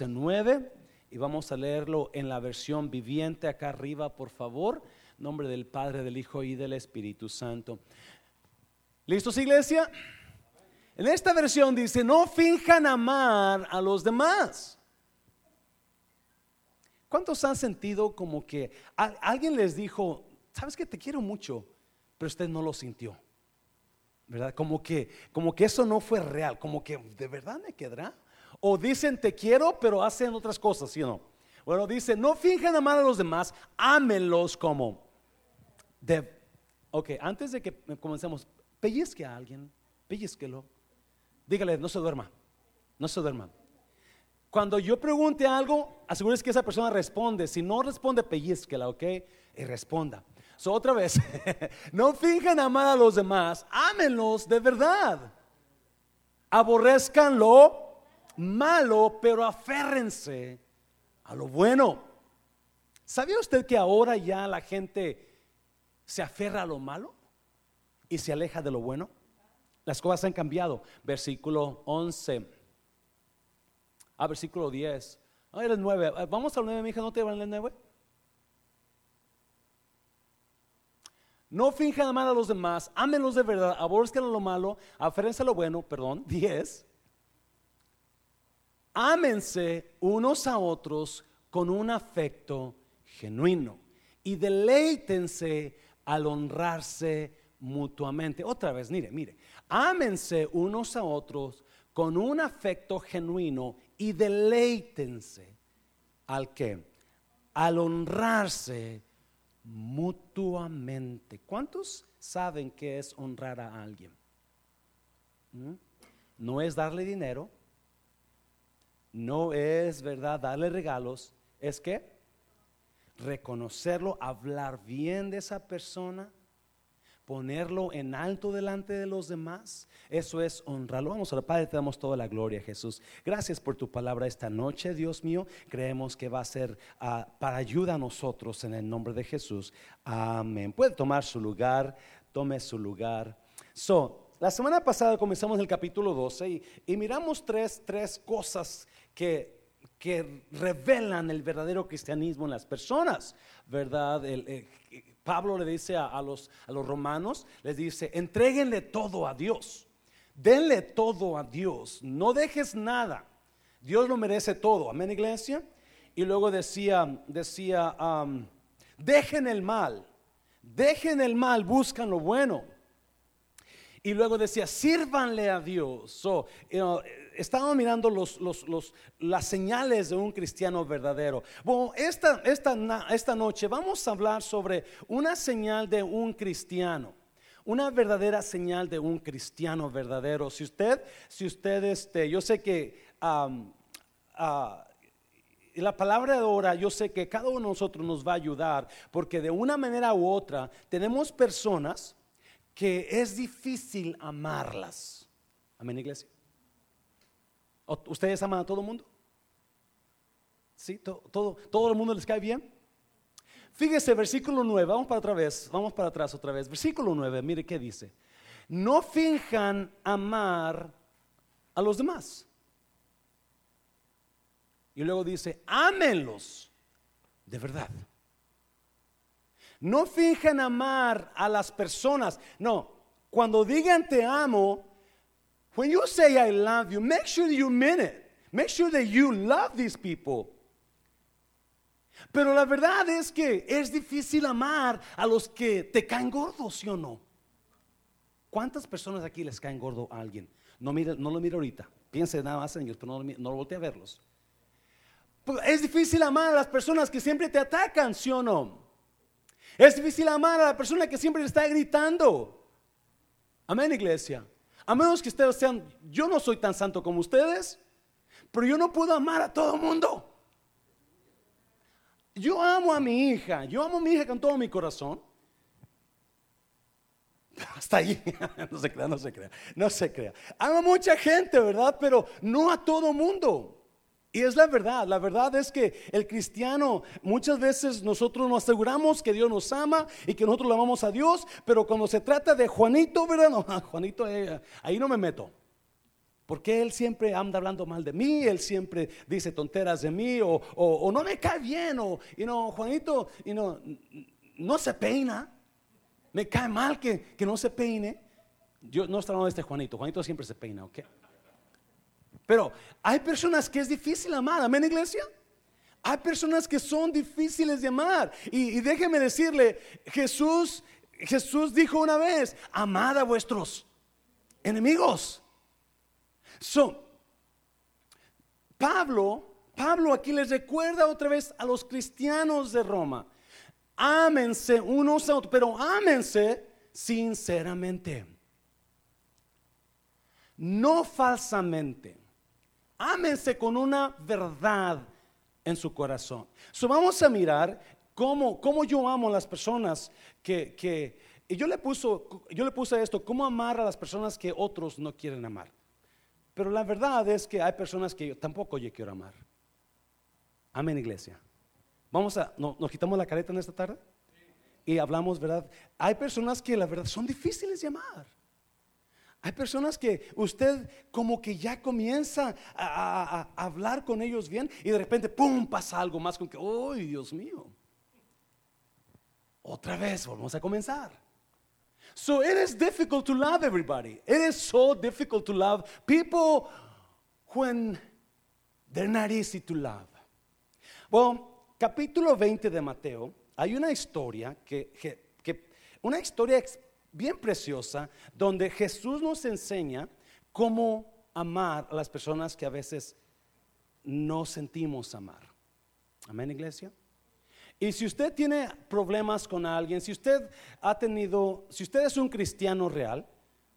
14, 9 y vamos a leerlo en la versión viviente acá arriba, por favor. Nombre del Padre, del Hijo y del Espíritu Santo. ¿Listos, iglesia? En esta versión dice, no finjan amar a los demás. ¿Cuántos han sentido como que alguien les dijo, sabes que te quiero mucho, pero usted no lo sintió? ¿Verdad? Como que, como que eso no fue real, como que de verdad me quedará. O dicen te quiero, pero hacen otras cosas, ¿sí o no? Bueno, dice, no finjan amar a los demás, ámenlos como. De, ok, antes de que comencemos, pellizque a alguien, pellizquelo. Dígale, no se duerma, no se duerma. Cuando yo pregunte algo, asegúrese que esa persona responde. Si no responde, pellizquela, ok? Y responda. So, otra vez, no finjan amar a los demás, ámenlos de verdad. Aborrezcan lo malo, pero aférrense a lo bueno. ¿Sabía usted que ahora ya la gente se aferra a lo malo y se aleja de lo bueno? Las cosas han cambiado. Versículo 11. Ah, versículo 10. Ah, el 9. Ah, vamos al 9, mi hija, ¿no te van el 9? No finjan amar a los demás, ámenlos de verdad, aborrezcan lo malo, aférrense a lo bueno, perdón, 10 ámense unos a otros con un afecto genuino y deleítense al honrarse mutuamente. Otra vez, mire, mire, ámense unos a otros con un afecto genuino y deleítense al que, al honrarse mutuamente. ¿Cuántos saben qué es honrar a alguien? ¿Mm? No es darle dinero, no es verdad darle regalos, es que reconocerlo, hablar bien de esa persona, ponerlo en alto delante de los demás. Eso es honrarlo. Vamos a Padre, te damos toda la gloria, Jesús. Gracias por tu palabra esta noche, Dios mío. Creemos que va a ser ah, para ayuda a nosotros en el nombre de Jesús. Amén. Puede tomar su lugar, tome su lugar. So, la semana pasada comenzamos el capítulo 12 y, miramos tres, tres cosas que, que revelan el verdadero cristianismo en las personas, ¿verdad? Eh, Pablo le dice a, los, a los romanos, les dice, entréguenle todo a Dios, denle todo a Dios, no dejes nada, Dios lo merece todo, amén iglesia. Y luego decía, decía, dejen el mal, dejen el mal, buscan lo bueno. Y luego decía, sírvanle a Dios. So, estábamos mirando los, las señales de un cristiano verdadero. Bueno, esta, esta, esta noche vamos a hablar sobre una señal de un cristiano una verdadera señal de un cristiano verdadero. Si usted, si usted, este, yo sé que ah, la palabra de ahora, yo sé que cada uno de nosotros nos va a ayudar, porque de una manera u otra tenemos personas que es difícil amarlas. Amén, iglesia. ¿Ustedes aman a todo el mundo? ¿Sí? ¿Todo, todo, el mundo les cae bien? Fíjese, versículo 9, vamos para otra vez, vamos para atrás otra vez. Versículo 9, mire qué dice. No finjan amar a los demás. Y luego dice, ámenlos de verdad. No finjan amar a las personas. No, cuando digan te amo, when you say I love you, make sure you mean it. Make sure that you love these people. Pero la verdad es que es difícil amar a los que te caen gordos, ¿sí o no? ¿Cuántas personas aquí les caen gordo a alguien? No, no lo mire ahorita. Piense nada más en ellos, pero no, no lo voltee a verlos. Pues es difícil amar a las personas que siempre te atacan, ¿sí o no? Es difícil amar a la persona que siempre está gritando. Amén, iglesia. A menos que ustedes sean, yo no soy tan santo como ustedes, pero yo no puedo amar a todo mundo. Yo amo a mi hija, yo amo a mi hija con todo mi corazón. Hasta ahí, no se crea, no se crea, no se crea. Amo a mucha gente, ¿verdad? Pero no a todo mundo. Y es la verdad, la verdad es que el cristiano muchas veces nosotros nos aseguramos que Dios nos ama y que nosotros le amamos a Dios, pero cuando se trata de Juanito, ¿verdad? No, Juanito, eh, ahí no me meto. ¿Por qué él siempre anda hablando mal de mí? Él siempre dice tonteras de mí o, o, no me cae bien o, y no, Juanito, y no, no se peina. Me cae mal que, que no se peine. Yo no estoy hablando de este Juanito. Juanito siempre se peina, ¿ok? Pero hay personas que es difícil amar. Amén, iglesia. Hay personas que son difíciles de amar. Y, déjeme decirle, Jesús, Jesús dijo una vez, amad a vuestros enemigos. So, Pablo, Pablo aquí les recuerda otra vez a los cristianos de Roma. Ámense unos a otros, pero ámense sinceramente. No falsamente. Ámense con una verdad en su corazón. So, vamos a mirar cómo, cómo yo amo a las personas que, que y yo le, puso, yo le puse esto, cómo amar a las personas que otros no quieren amar. Pero la verdad es que hay personas que yo tampoco yo quiero amar. Amén, iglesia. Vamos a, ¿nos quitamos la careta en esta tarde? Y hablamos, ¿verdad? Hay personas que la verdad son difíciles de amar. Hay personas que usted como que ya comienza a, hablar con ellos bien y de repente, ¡pum!, pasa algo más con que, ¡ay, Dios mío! Otra vez, vamos a comenzar. So it is difficult to love everybody. It is so difficult to love people when they're not easy to love. Bueno, capítulo 20 de Mateo, hay una historia que, que, una historia bien preciosa donde Jesús nos enseña cómo amar a las personas que a veces no sentimos amar. Amén, iglesia. Y si usted tiene problemas con alguien, si usted ha tenido, si usted es un cristiano real,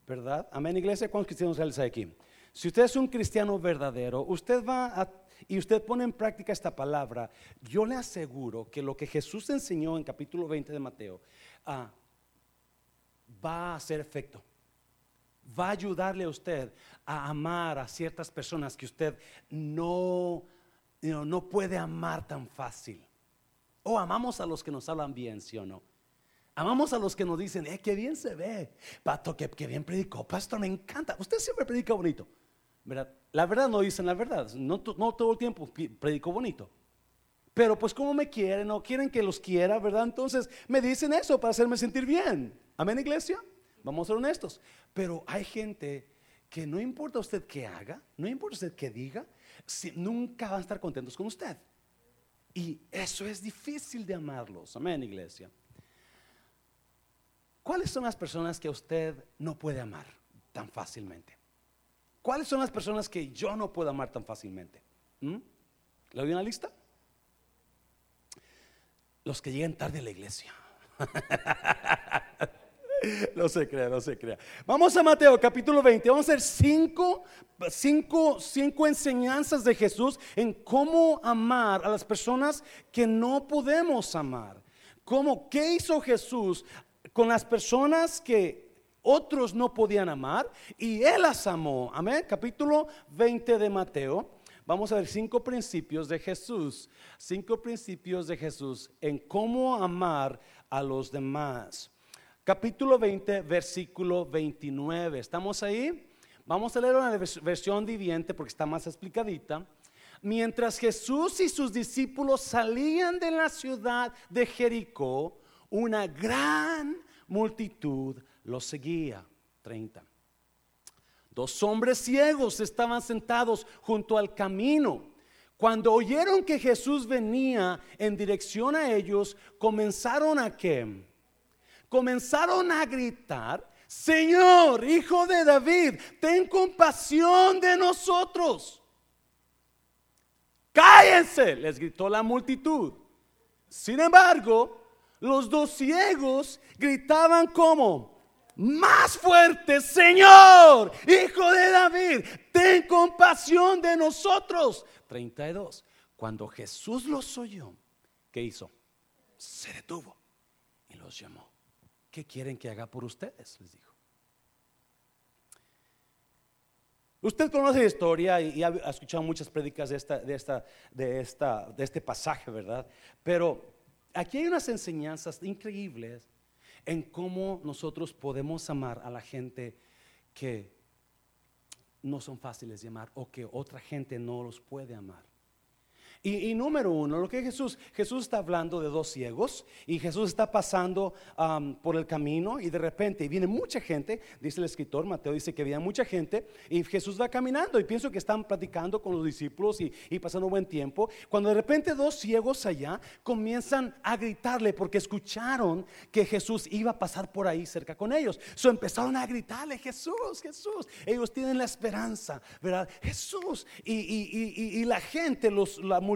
¿verdad? Amén, iglesia, ¿cuántos cristianos reales hay aquí? Si usted es un cristiano verdadero, usted va a, y usted pone en práctica esta palabra, yo le aseguro que lo que Jesús enseñó en capítulo 20 de Mateo ah, va a hacer efecto. Va a ayudarle a usted a amar a ciertas personas que usted no, no puede amar tan fácil. O amamos a los que nos hablan bien, ¿sí o no? Amamos a los que nos dicen, eh, qué bien se ve. Pato, que, bien predicó. Pastor, me encanta. Usted siempre predica bonito. ¿verdad? La verdad no dicen la verdad. No, todo el tiempo predico bonito. Pero pues como me quieren o quieren que los quiera, ¿verdad? Entonces me dicen eso para hacerme sentir bien. Amén, iglesia. Vamos a ser honestos. Pero hay gente que no importa usted qué haga, no importa usted qué diga, si, nunca van a estar contentos con usted. Y eso es difícil de amarlos. Amén, iglesia. ¿Cuáles son las personas que usted no puede amar tan fácilmente? ¿Cuáles son las personas que yo no puedo amar tan fácilmente? ¿Mm? ¿Le doy una lista? Los que llegan tarde a la iglesia. No se crea, no se crea. Vamos a Mateo capítulo 20. Vamos a hacer cinco, cinco, cinco enseñanzas de Jesús en cómo amar a las personas que no podemos amar. ¿Cómo, ¿Qué hizo Jesús con las personas que otros no podían amar? Y Él las amó. Amén. Capítulo 20 de Mateo. Vamos a ver cinco principios de Jesús. Cinco principios de Jesús en cómo amar a los demás capítulo 20, versículo 29. ¿Estamos ahí? Vamos a leer una versión viviente porque está más explicadita. Mientras Jesús y sus discípulos salían de la ciudad de Jericó, una gran multitud los seguía. 30. Dos hombres ciegos estaban sentados junto al camino. Cuando oyeron que Jesús venía en dirección a ellos, comenzaron a que comenzaron a gritar, Señor, hijo de David, ten compasión de nosotros. Cállense, les gritó la multitud. Sin embargo, los dos ciegos gritaban como, más fuerte, Señor, hijo de David, ten compasión de nosotros. 32. Cuando Jesús los oyó, ¿qué hizo? Se detuvo y los llamó. ¿Qué quieren que haga por ustedes? Les dijo. Usted conoce la historia y, ha escuchado muchas prédicas de, esta, de, esta, de, esta, de este pasaje, ¿verdad? Pero aquí hay unas enseñanzas increíbles en cómo nosotros podemos amar a la gente que no son fáciles de amar o que otra gente no los puede amar. Y, número uno, lo que Jesús, Jesús está hablando de dos ciegos y Jesús está pasando por el camino y de repente viene mucha gente, dice el escritor Mateo, dice que viene mucha gente y Jesús va caminando y pienso que están platicando con los discípulos y, y pasando buen tiempo. Cuando de repente dos ciegos allá comienzan a gritarle porque escucharon que Jesús iba a pasar por ahí cerca con ellos. So empezaron a gritarle, Jesús, Jesús. Ellos tienen la esperanza, ¿verdad? Jesús. Y la gente, los, la multitud,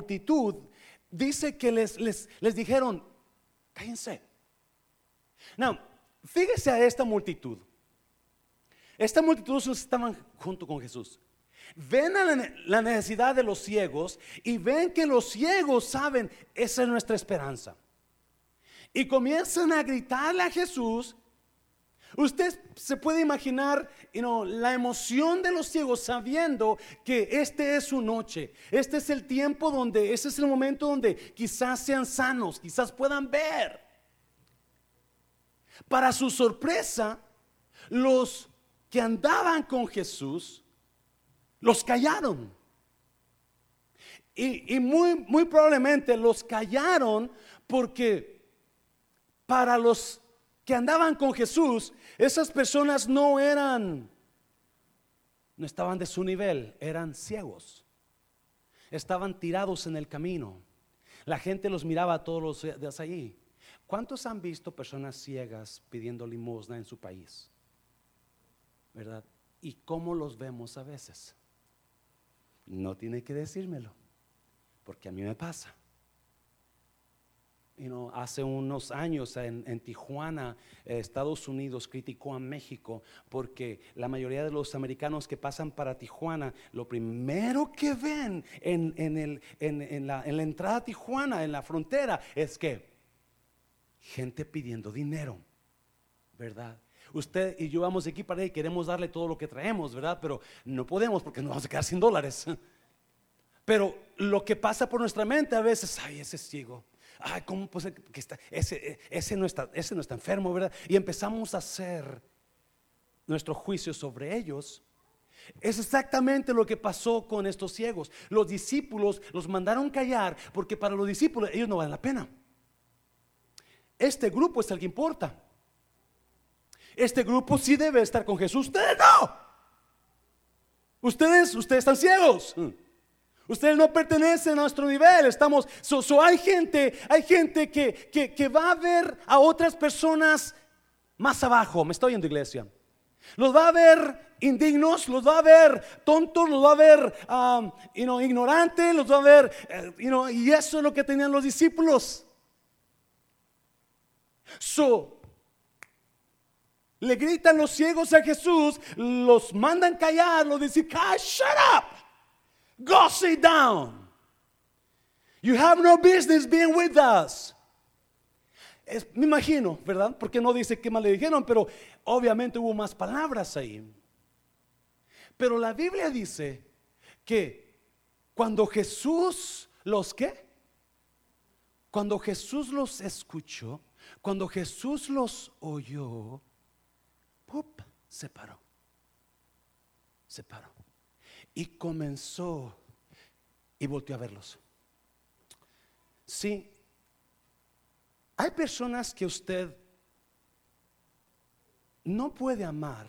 dice que les, les, les dijeron, cállense. Now, fíjese a esta multitud. Esta multitud estaban junto con Jesús. Ven a la necesidad de los ciegos y ven que los ciegos saben, esa es nuestra esperanza. Y comienzan a gritarle a Jesús Usted se puede imaginar la emoción de los ciegos sabiendo que este es su noche, este es el tiempo donde, ese es el momento donde quizás sean sanos, quizás puedan ver. Para su sorpresa, los que andaban con Jesús los callaron. Y, y muy, muy probablemente los callaron porque para los que andaban con Jesús, esas personas no eran, no estaban de su nivel, eran ciegos. Estaban tirados en el camino. La gente los miraba todos los días allí. ¿Cuántos han visto personas ciegas pidiendo limosna en su país? ¿Verdad? ¿Y cómo los vemos a veces? No tiene que decírmelo, porque a mí me pasa hace unos años en, Tijuana, eh, Estados Unidos criticó a México porque la mayoría de los americanos que pasan para Tijuana, lo primero que ven en, la, entrada a Tijuana, en la frontera, es que gente pidiendo dinero, ¿verdad? Usted y yo vamos aquí para ahí, queremos darle todo lo que traemos, ¿verdad? Pero no podemos porque nos vamos a quedar sin dólares. Pero lo que pasa por nuestra mente a veces, ay, ese es ciego ¿cómo que está, ese, ese, no está, ese no está enfermo, verdad? Y empezamos a hacer nuestro juicio sobre ellos. Es exactamente lo que pasó con estos ciegos. Los discípulos los mandaron callar porque para los discípulos ellos no valen la pena. Este grupo es el que importa. Este grupo sí debe estar con Jesús. Ustedes no. Ustedes, ustedes están ciegos. Ustedes no pertenecen a nuestro nivel. Estamos, so, hay gente, hay gente que, que, va a ver a otras personas más abajo. Me estoy oyendo, iglesia. Los va a ver indignos, los va a ver tontos, los va a ver um, ignorantes, los va a ver, eh, y eso es lo que tenían los discípulos. So, le gritan los ciegos a Jesús, los mandan callar, los dicen, shut up. Go sit down. You have no business being with us. me imagino, ¿verdad? Porque no dice qué más le dijeron, pero obviamente hubo más palabras ahí. Pero la Biblia dice que cuando Jesús los qué? Cuando Jesús los escuchó, cuando Jesús los oyó, se paró. Se paró y comenzó y volvió a verlos. Sí, hay personas que usted no puede amar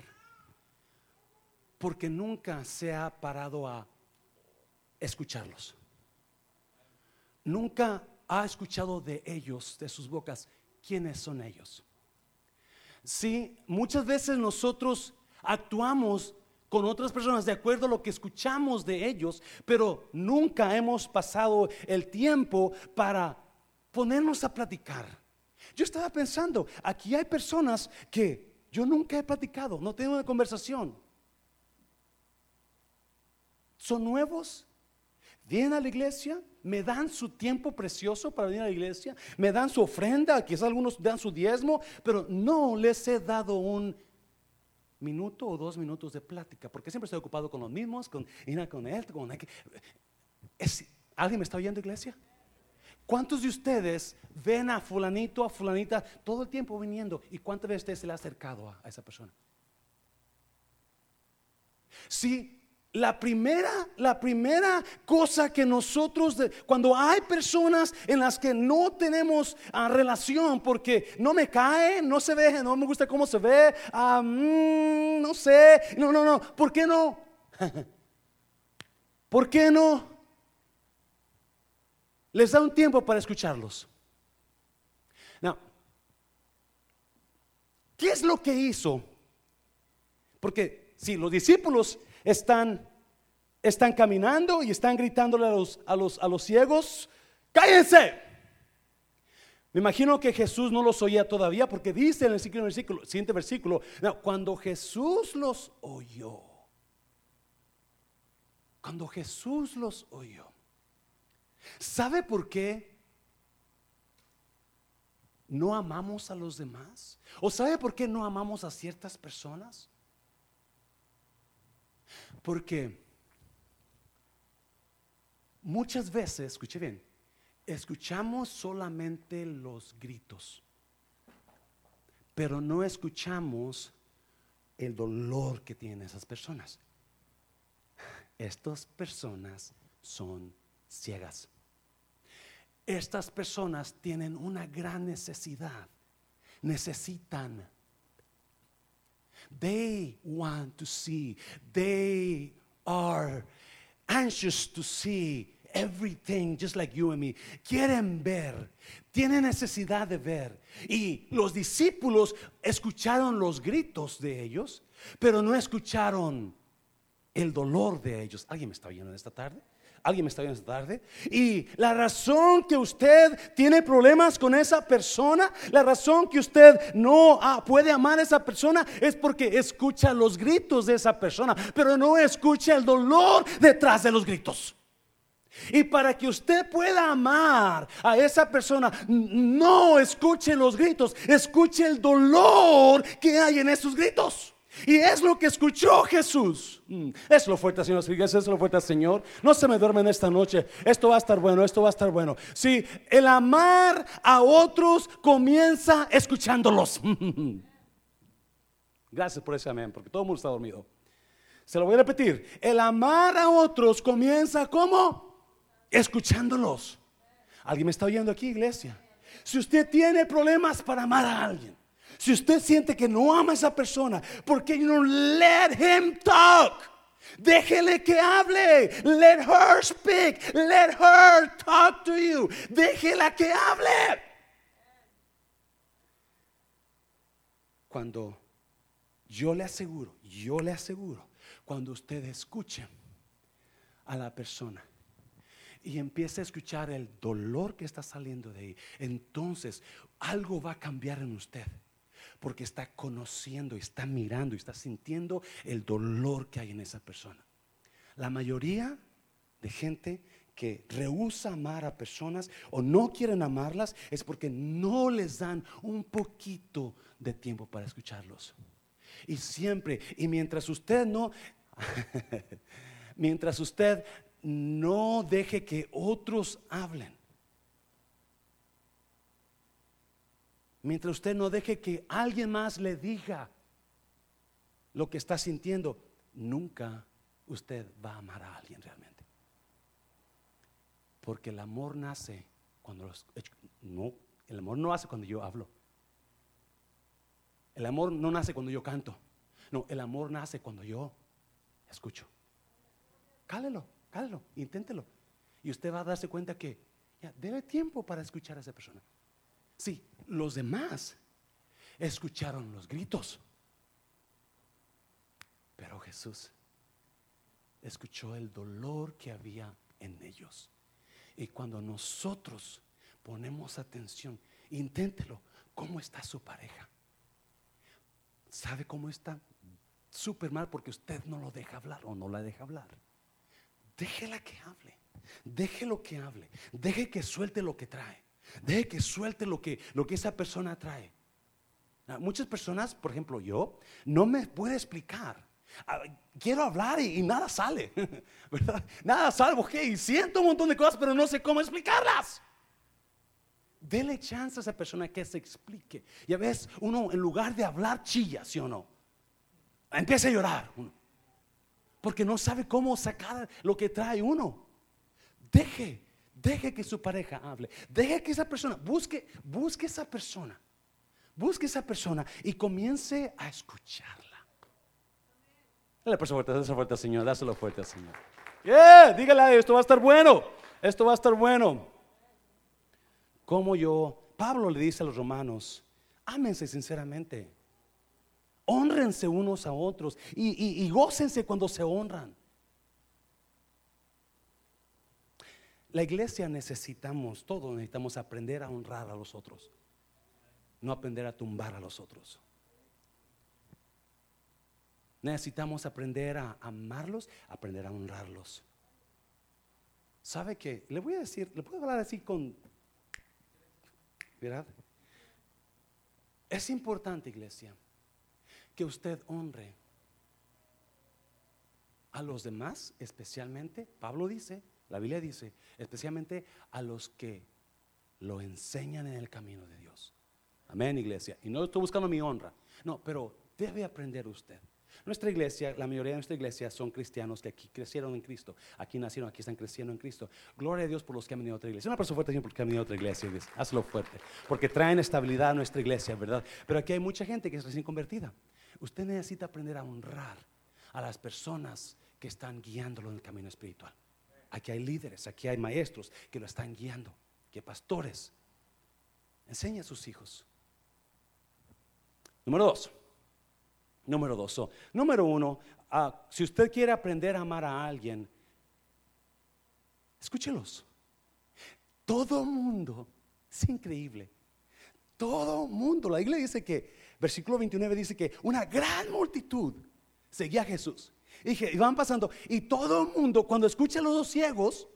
porque nunca se ha parado a escucharlos. Nunca ha escuchado de ellos, de sus bocas, quiénes son ellos. Sí, muchas veces nosotros actuamos con otras personas de acuerdo a lo que escuchamos de ellos, pero nunca hemos pasado el tiempo para ponernos a platicar. Yo estaba pensando, aquí hay personas que yo nunca he platicado, no tengo una conversación. Son nuevos, vienen a la iglesia, me dan su tiempo precioso para venir a la iglesia, me dan su ofrenda, quizás algunos dan su diezmo, pero no les he dado un minuto o dos minutos de plática, porque siempre estoy ocupado con los mismos, con, con él, con ¿Alguien me está oyendo, iglesia? ¿Cuántos de ustedes ven a fulanito, a fulanita todo el tiempo viniendo? ¿Y cuántas veces se le ha acercado a, esa persona? Si la primera, la primera cosa que nosotros, cuando hay personas en las que no tenemos ah, relación, porque no me cae, no se ve, no me gusta cómo se ve, ah, mm, no sé, no, no, no, ¿por qué no? ¿Por qué no? Les da un tiempo para escucharlos. Now, ¿qué es lo que hizo? Porque si los discípulos están, están caminando y están gritándole a los, a los, a los ciegos, cállense. Me imagino que Jesús no los oía todavía porque dice en el siguiente versículo, cuando Jesús los oyó, cuando Jesús los oyó, ¿sabe por qué no amamos a los demás? ¿O sabe por qué no amamos a ciertas personas? Porque muchas veces, escuche bien, escuchamos solamente los gritos, pero no escuchamos el dolor que tienen esas personas. Estas personas son ciegas. Estas personas tienen una gran necesidad. Necesitan They want to see. They are anxious to see everything just like you and me. Quieren ver, tienen necesidad de ver. Y los discípulos escucharon los gritos de ellos, pero no escucharon el dolor de ellos. ¿Alguien me está oyendo en esta tarde? ¿Alguien me está viendo esta tarde? Y la razón que usted tiene problemas con esa persona, la razón que usted no ah, puede amar a esa persona es porque escucha los gritos de esa persona, pero no escucha el dolor detrás de los gritos. Y para que usted pueda amar a esa persona, no escuche los gritos, escuche el dolor que hay en esos gritos. Y es lo que escuchó Jesús. Mm, es lo fuerte, Señor. Es lo fuerte, Señor. No se me duermen esta noche. Esto va a estar bueno, esto va a estar bueno. Si el amar a otros comienza escuchándolos. Gracias por ese amén, porque todo el mundo está dormido. Se lo voy a repetir. El amar a otros comienza como escuchándolos. ¿Alguien me está oyendo aquí, iglesia? Si usted tiene problemas para amar a alguien, si usted siente que no ama a esa persona, ¿por qué no let him talk? Déjele que hable. Let her speak. Let her talk to you. Déjela que hable. Cuando yo le aseguro, yo le aseguro, cuando usted escuche a la persona y empiece a escuchar el dolor que está saliendo de ahí, entonces algo va a cambiar en usted porque está conociendo, está mirando está sintiendo el dolor que hay en esa persona. La mayoría de gente que rehúsa amar a personas o no quieren amarlas es porque no les dan un poquito de tiempo para escucharlos. Y siempre, y mientras usted no, mientras usted no deje que otros hablen, Mientras usted no deje que alguien más le diga lo que está sintiendo, nunca usted va a amar a alguien realmente. Porque el amor nace cuando los, no, el amor no hace cuando yo hablo. El amor no nace cuando yo canto. No, el amor nace cuando yo escucho. Cálelo, cálelo, inténtelo. Y usted va a darse cuenta que ya debe tiempo para escuchar a esa persona. Sí, los demás escucharon los gritos. Pero Jesús escuchó el dolor que había en ellos. Y cuando nosotros ponemos atención, inténtelo, ¿cómo está su pareja? ¿Sabe cómo está? Súper mal porque usted no lo deja hablar o no la deja hablar. Déjela que hable. Déjelo que hable. Deje que suelte lo que trae. Deje que suelte lo que, lo que esa persona trae. Ah, muchas personas, por ejemplo yo, no me puede explicar. Ah, quiero hablar y, nada sale, Nada salvo que y siento un montón de cosas, pero no sé cómo explicarlas. Dele chance a esa persona que se explique. Y a veces uno, en lugar de hablar, chilla, ¿sí o no? Empieza a llorar. porque no sabe cómo sacar lo que trae uno. Deje, deje que su pareja hable. Deje que esa persona, busque, busque esa persona. Busque esa persona y comience a escucharla. Dale por fuerte, dale fuerte al Señor, dáselo fuerte al Señor. Yeah, dígale, esto va a estar bueno. Esto va a estar bueno. Como yo, Pablo le dice a los romanos, ámense sinceramente. Honrense unos a otros y, y, gócense cuando se honran. La iglesia necesitamos, todos necesitamos aprender a honrar a los otros, no aprender a tumbar a los otros. Necesitamos aprender a amarlos, aprender a honrarlos. ¿Sabe qué? Le voy a decir, le puedo hablar así con... ¿Verdad? Es importante, iglesia, que usted honre a los demás, especialmente, Pablo dice, la Biblia dice, especialmente a los que lo enseñan en el camino de Dios. Amén, iglesia. Y no estoy buscando mi honra. No, pero debe aprender usted. Nuestra iglesia, la mayoría de nuestra iglesia son cristianos que aquí crecieron en Cristo, aquí nacieron, aquí están creciendo en Cristo. Gloria a Dios por los que han venido a otra iglesia. Una persona fuerte siempre porque han venido a otra iglesia, hazlo fuerte, porque traen estabilidad a nuestra iglesia, ¿verdad? Pero aquí hay mucha gente que es recién convertida. Usted necesita aprender a honrar a las personas que están guiándolo en el camino espiritual. Aquí hay líderes, aquí hay maestros que lo están guiando, que pastores. Enseña a sus hijos. Número dos. Número dos. número uno, ah, si usted quiere aprender a amar a alguien, escúchelos. Todo mundo, es increíble. Todo mundo, la iglesia dice que versículo 29 dice que una gran multitud seguía a Jesús. Y, van pasando, y todo el mundo, cuando escucha a los dos ciegos,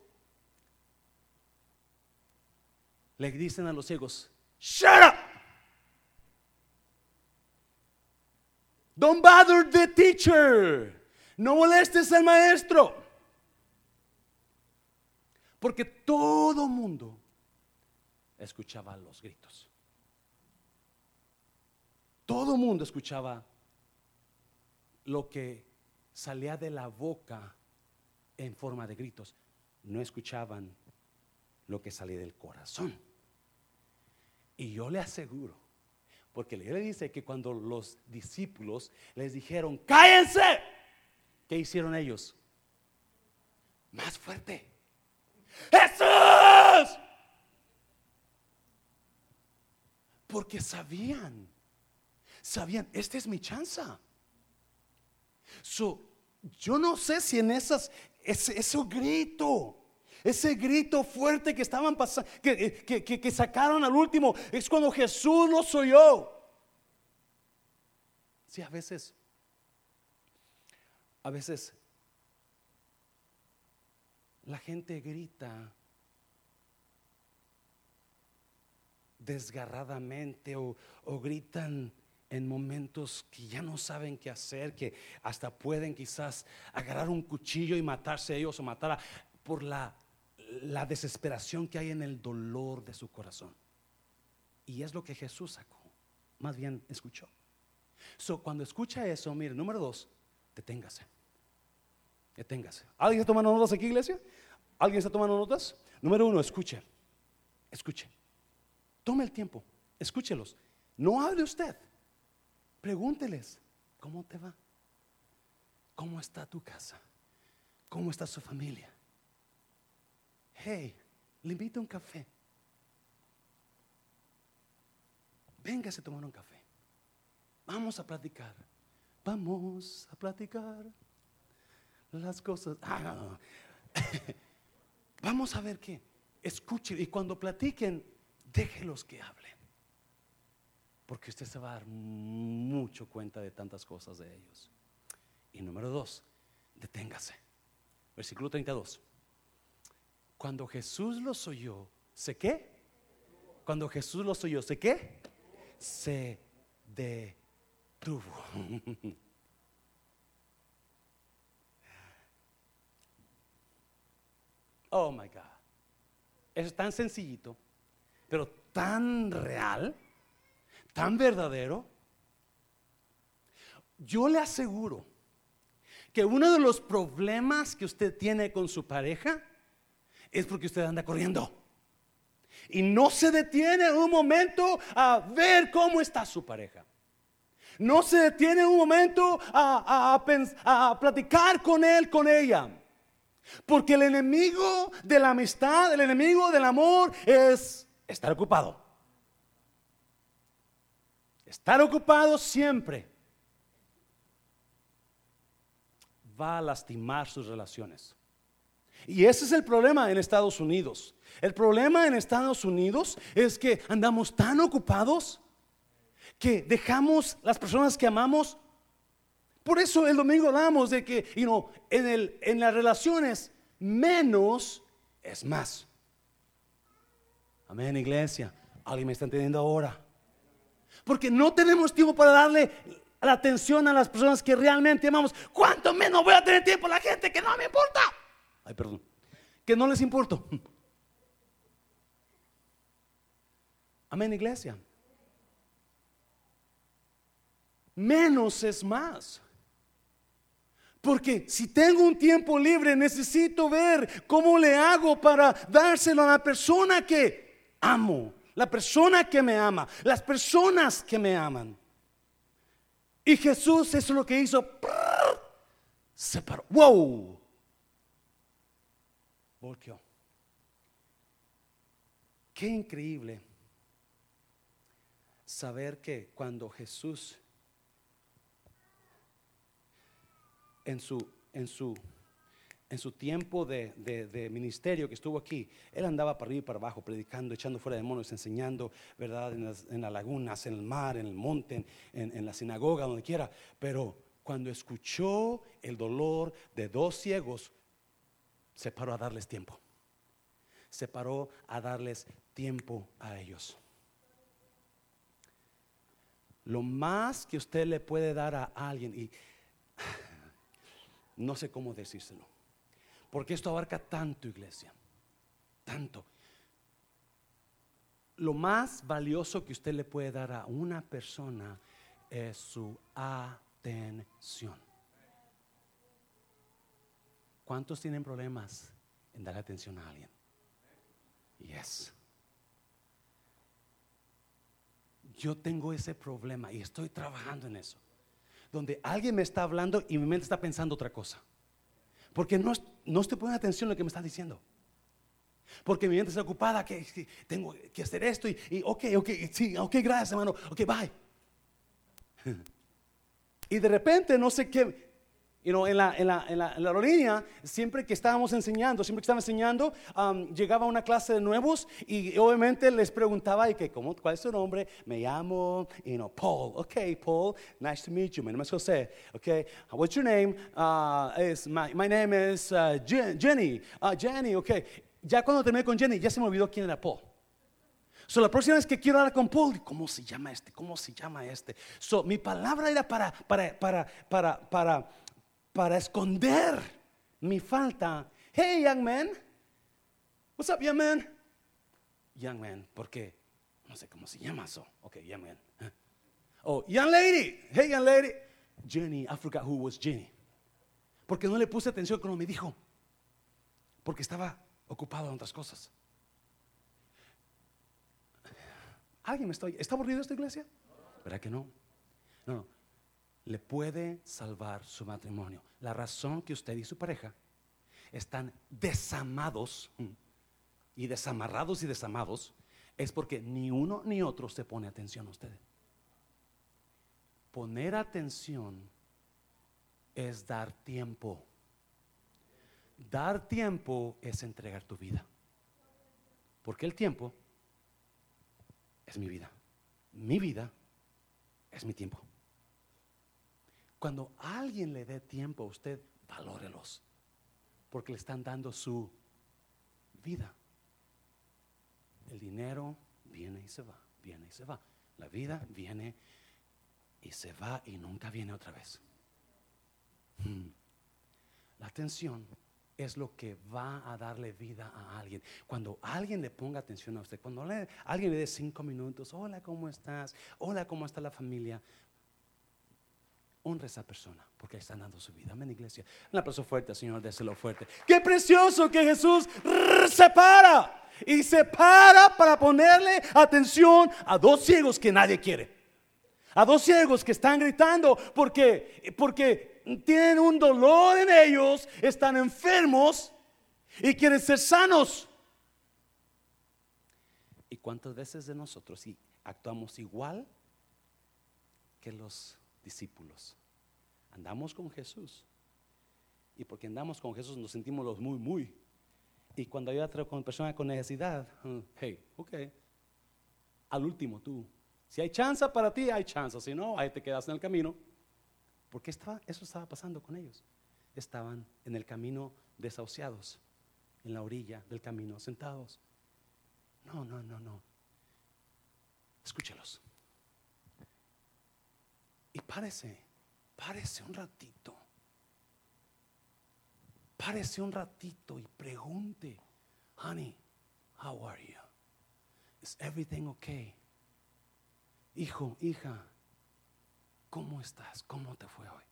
le dicen a los ciegos, shut up. Don't bother the teacher. No molestes al maestro. Porque todo mundo escuchaba los gritos. Todo mundo escuchaba lo que salía de la boca en forma de gritos. No escuchaban lo que salía del corazón. Y yo le aseguro, porque le dice que cuando los discípulos les dijeron, cállense, ¿qué hicieron ellos? Más fuerte. Jesús. Porque sabían sabían, esta es mi yo no sé si en esas, ese, grito, ese grito fuerte que estaban pasando, que, que, sacaron al último, es cuando Jesús los oyó. Sí, a veces, a veces la gente grita desgarradamente o, o gritan en momentos que ya no saben qué hacer, que hasta pueden quizás agarrar un cuchillo y matarse ellos o matar por la, la desesperación que hay en el dolor de su corazón. Y es lo que Jesús sacó, más bien escuchó. So, cuando escucha eso, mire, número dos, deténgase. Deténgase. ¿Alguien está tomando notas aquí, iglesia? ¿Alguien está tomando notas? Número uno, escuche. Escuche. Tome el tiempo. Escúchelos. No hable usted. Pregúnteles, ¿cómo te va? ¿Cómo está tu casa? ¿Cómo está su familia? Hey, le invito a un café. Véngase a tomar un café. Vamos a platicar. Vamos a platicar las cosas. Ah, Vamos a ver qué. Escuche y cuando platiquen, déjelos que hablen. Porque usted se va a dar mucho cuenta de tantas cosas de ellos. Y número dos, deténgase. Versículo 32. Cuando Jesús los oyó, ¿se qué? Cuando Jesús los oyó, ¿se qué? Se detuvo. Oh my God. Es tan sencillito, pero tan real tan verdadero, yo le aseguro que uno de los problemas que usted tiene con su pareja es porque usted anda corriendo. Y no se detiene un momento a ver cómo está su pareja. No se detiene un momento a, platicar con él, con ella. Porque el enemigo de la amistad, el enemigo del amor es estar ocupado. Estar ocupado siempre va a lastimar sus relaciones. Y ese es el problema en Estados Unidos. El problema en Estados Unidos es que andamos tan ocupados que dejamos las personas que amamos. Por eso el domingo hablamos de que en, el, en las relaciones menos es más. Amén, iglesia. ¿Alguien me está entendiendo ahora? Porque no tenemos tiempo para darle la atención a las personas que realmente amamos. ¿Cuánto menos voy a tener tiempo a la gente que no me importa? Ay, perdón. Que no les importo. Amén, iglesia. Menos es más. Porque si tengo un tiempo libre, necesito ver cómo le hago para dárselo a la persona que amo, la persona que me ama, las personas que me aman. Y Jesús, es lo que hizo. Se paró. ¡Wow! Volvió. Qué increíble saber que cuando Jesús en su, en su, en su tiempo de, ministerio que estuvo aquí, él andaba para arriba y para abajo, predicando, echando fuera demonios, enseñando, ¿verdad? En las, lagunas, en el mar, en el monte, en, en la sinagoga, donde quiera. Pero cuando escuchó el dolor de dos ciegos, se paró a darles tiempo. Se paró a darles tiempo a ellos. Lo más que usted le puede dar a alguien, y no sé cómo decírselo. Porque esto abarca tanto, iglesia. Tanto. Lo más valioso que usted le puede dar a una persona es su atención. ¿Cuántos tienen problemas en dar atención a alguien? Yes. Yo tengo ese problema y estoy trabajando en eso donde alguien me está hablando y mi mente está pensando otra cosa. Porque no, no estoy poniendo atención a lo que me está diciendo. Porque mi mente está ocupada, que, tengo que hacer esto y, y, ok, ok, sí, ok, gracias hermano, ok, bye. Y de repente no sé qué, en, la, en, la, en, la, aerolínea, siempre que estábamos enseñando, siempre que estaba enseñando, um, llegaba una clase de nuevos y obviamente les preguntaba, y que, ¿cómo, ¿cuál es su nombre? Me llamo, you know, Paul. Ok, Paul, nice to meet you. Mi nombre es José. Ok, what's your name? Uh, is, my, my, name is uh, Jenny. Uh, Jenny, ok. Ya cuando terminé con Jenny, ya se me olvidó quién era Paul. So, la próxima vez que quiero hablar con Paul, ¿cómo se llama este? ¿Cómo se llama este? So, mi palabra era para, para, para, para, para para esconder mi falta. Hey, young man. What's up, young man? Young man, ¿por qué? No sé cómo se llama eso. Ok, young man. Oh, young lady. Hey, young lady. Jenny, I forgot who was Jenny. Porque no le puse atención cuando me dijo. Porque estaba ocupado en otras cosas. ¿Alguien me está ¿Está aburrido esta iglesia? ¿Verdad que no? No, no le puede salvar su matrimonio. La razón que usted y su pareja están desamados y desamarrados y desamados es porque ni uno ni otro se pone atención a usted. Poner atención es dar tiempo. Dar tiempo es entregar tu vida. Porque el tiempo es mi vida. Mi vida es mi tiempo. Cuando alguien le dé tiempo a usted, valórelos, porque le están dando su vida. El dinero viene y se va, viene y se va. La vida viene y se va y nunca viene otra vez. Hmm. La atención es lo que va a darle vida a alguien. Cuando alguien le ponga atención a usted, cuando alguien le dé cinco minutos, hola, ¿cómo estás? Hola, ¿cómo está la familia? Honra a esa persona porque está dando su vida. Amén, iglesia. Un aplauso fuerte, Señor, déselo fuerte. Qué precioso que Jesús se para y se para para ponerle atención a dos ciegos que nadie quiere. A dos ciegos que están gritando porque, porque tienen un dolor en ellos, están enfermos y quieren ser sanos. ¿Y cuántas veces de nosotros actuamos igual que los discípulos? Andamos con Jesús. Y porque andamos con Jesús nos sentimos los muy, muy. Y cuando hay otra persona con necesidad, uh, hey, ok. Al último tú. Si hay chance para ti, hay chance. Si no, ahí te quedas en el camino. Porque estaba, eso estaba pasando con ellos. Estaban en el camino desahuciados, en la orilla del camino, sentados. No, no, no, no. Escúchelos. Y párese, párese un ratito. Párese un ratito y pregunte, honey, how are you? Is everything okay? Hijo, hija, ¿cómo estás? ¿Cómo te fue hoy?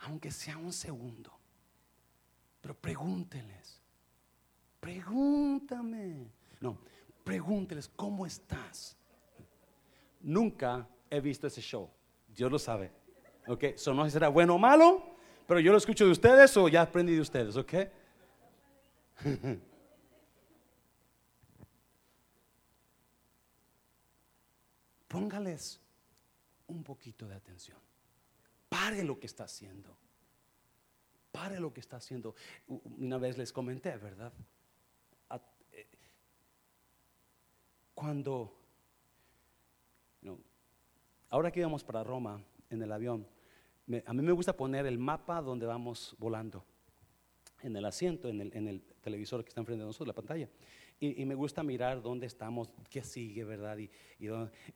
Aunque sea un segundo. Pero pregúnteles. Pregúntame. No, pregúnteles, ¿cómo estás? Nunca he visto ese show. Dios lo sabe. ¿Ok? Eso no será bueno o malo, pero yo lo escucho de ustedes o ya aprendí de ustedes. ¿Ok? Póngales un poquito de atención. Pare lo que está haciendo. Pare lo que está haciendo. Una vez les comenté, ¿verdad? Cuando, ahora que íbamos para Roma en el avión, a mí me gusta poner el mapa donde vamos volando, en el asiento, en el, televisor que está enfrente de nosotros, la pantalla. Y, me gusta mirar dónde estamos, qué sigue, ¿verdad?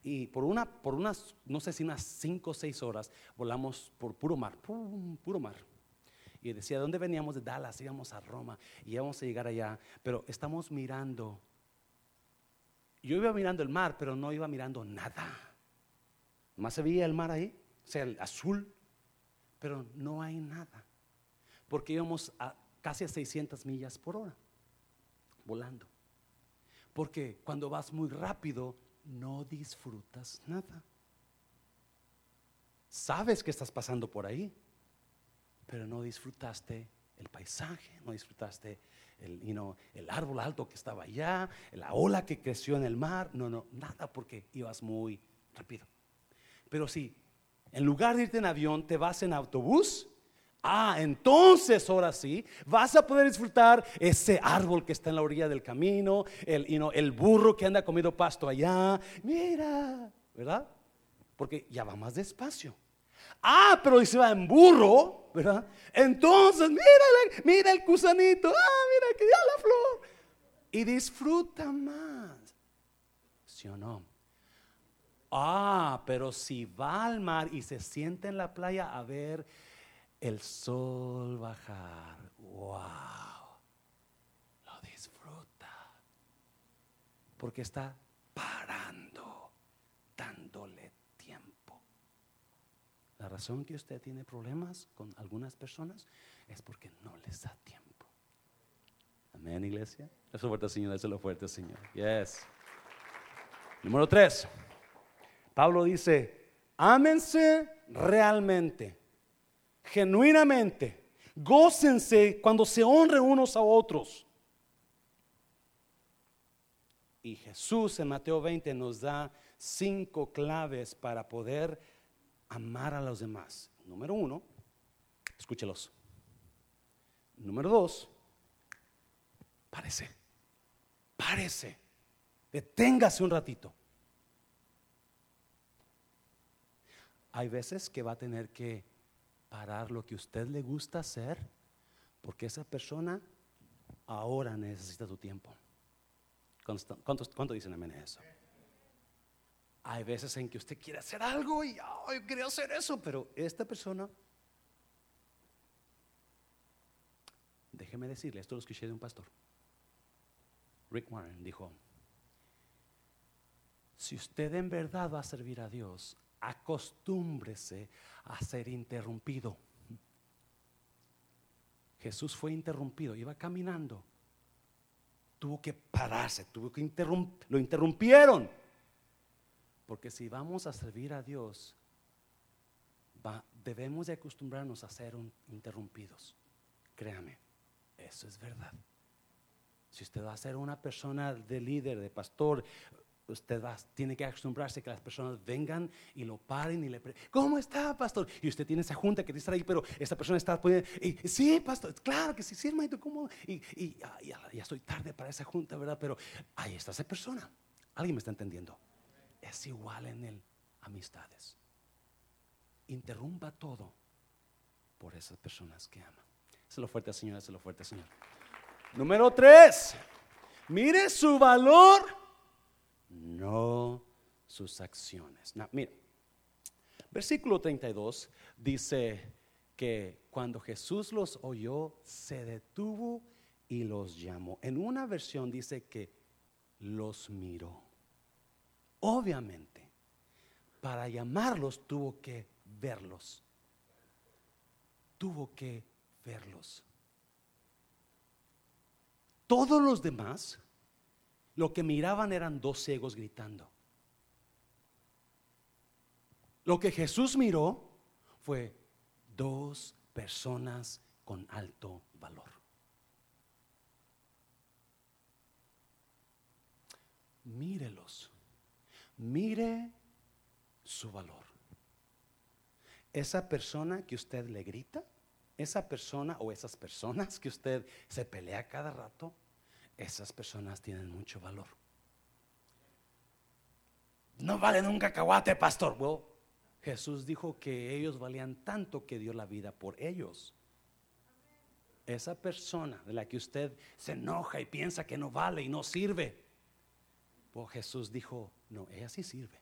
Y, por, una, por unas, no sé si unas cinco o seis horas, volamos por puro mar, puro mar. Y decía, ¿de dónde veníamos? De Dallas, íbamos a Roma y íbamos a llegar allá, pero estamos mirando yo iba mirando el mar, pero no iba mirando nada. Más se veía el mar ahí, o sea, el azul, pero no hay nada. Porque íbamos a casi a 600 millas por hora, volando. Porque cuando vas muy rápido, no disfrutas nada. Sabes que estás pasando por ahí, pero no disfrutaste el paisaje, no disfrutaste el, el árbol alto que estaba allá, la ola que creció en el mar. No, no, nada porque ibas muy rápido. Pero si en lugar de irte en avión, te vas en autobús, ah, entonces ahora sí, vas a poder disfrutar ese árbol que está en la orilla del camino, el, el burro que anda comiendo pasto allá. Mira, ¿verdad? Porque ya va más despacio. Ah, pero si va en burro, ¿verdad? Entonces, mira, mira el gusanito. Ah, mira que ya la flor. Y disfruta más. ¿Sí o no? Ah, pero si va al mar y se siente en la playa a ver el sol bajar. ¡Wow! Lo disfruta. Porque está parando, dándole la razón que usted tiene problemas con algunas personas es porque no les da tiempo. Amén, iglesia. Eso fuerte, Señor. Eso lo fuerte, Señor. Yes. Número tres. Pablo dice: ámense realmente, genuinamente. Gócense cuando se honren unos a otros. Y Jesús en Mateo 20 nos da cinco claves para poder amar a los demás. Número uno, escúchelos. Número dos, párese, párese, deténgase un ratito. Hay veces que va a tener que parar lo que usted le gusta hacer porque esa persona ahora necesita tu tiempo. ¿Cuántos, cuántos, dicen amén a eso? Hay veces en que usted quiere hacer algo y oh, yo quería hacer eso, pero esta persona, déjeme decirle, esto lo escuché de un pastor. Rick Warren dijo, si usted en verdad va a servir a Dios, acostúmbrese a ser interrumpido. Jesús fue interrumpido, iba caminando. Tuvo que pararse, tuvo que interrumpir, lo interrumpieron. Porque si vamos a servir a Dios, debemos de acostumbrarnos a ser interrumpidos. Créame, eso es verdad. Si usted va a ser una persona de líder, de pastor, usted tiene que acostumbrarse que las personas vengan y lo paren y le pregunten, ¿cómo está, pastor? Y usted tiene esa junta que está ahí, pero esta persona está, y, sí, pastor, claro que sí, sí, hermanito, ¿cómo? Y, ya, estoy tarde para esa junta, ¿verdad? Pero ahí está esa persona. ¿Alguien me está entendiendo? Es igual en el amistades. Interrumpa todo por esas personas que ama. Se lo fuerte, Señor, se lo fuerte, Señor. Número tres, mire su valor no sus acciones. mira, versículo 32 dice que cuando Jesús los oyó, se detuvo y los llamó. En una versión dice que los miró. Obviamente, para llamarlos tuvo que verlos. Tuvo que verlos. Todos los demás lo que miraban eran dos ciegos gritando. Lo que Jesús miró fue dos personas con alto valor. Mírelos. Mire su valor. Esa persona que usted le grita, esa persona o esas personas que usted se pelea cada rato, esas personas tienen mucho valor. No valen un cacahuate, pastor. Jesús dijo que ellos valían tanto que dio la vida por ellos. Esa persona de la que usted se enoja y piensa que no vale y no sirve. Jesús dijo, no, ella sí sirve.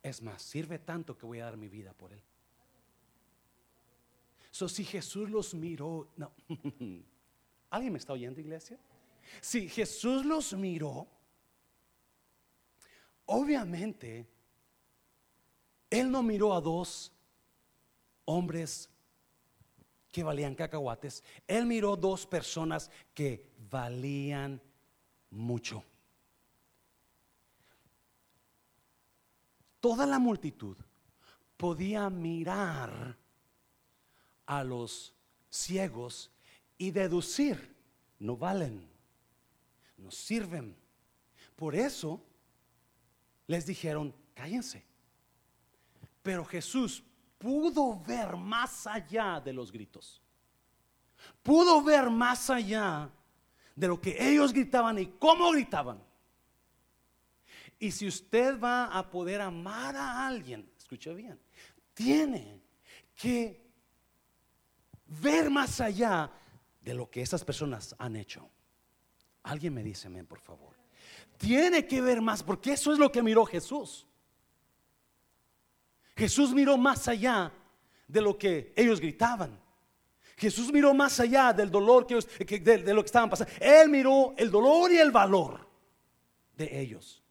Es más, sirve tanto que voy a dar mi vida por él. So, si Jesús los miró, no. ¿Alguien me está oyendo, iglesia? Si Jesús los miró, obviamente, Él no miró a dos hombres que valían cacahuates, Él miró dos personas que valían mucho. Toda la multitud podía mirar a los ciegos y deducir, no valen nos sirven. Por eso les dijeron, cállense. Pero Jesús pudo ver más allá de los gritos. Pudo ver más allá de lo que ellos gritaban y cómo gritaban. Y si usted va a poder amar a alguien, escuche bien, tiene que ver más allá de lo que esas personas han hecho. Alguien me dice amén, por favor. Tiene que ver más, porque eso es lo que miró Jesús. Jesús miró más allá de lo que ellos gritaban. Jesús miró más allá del dolor que, de, de, lo que estaban pasando. Él miró el dolor y el valor de ellos.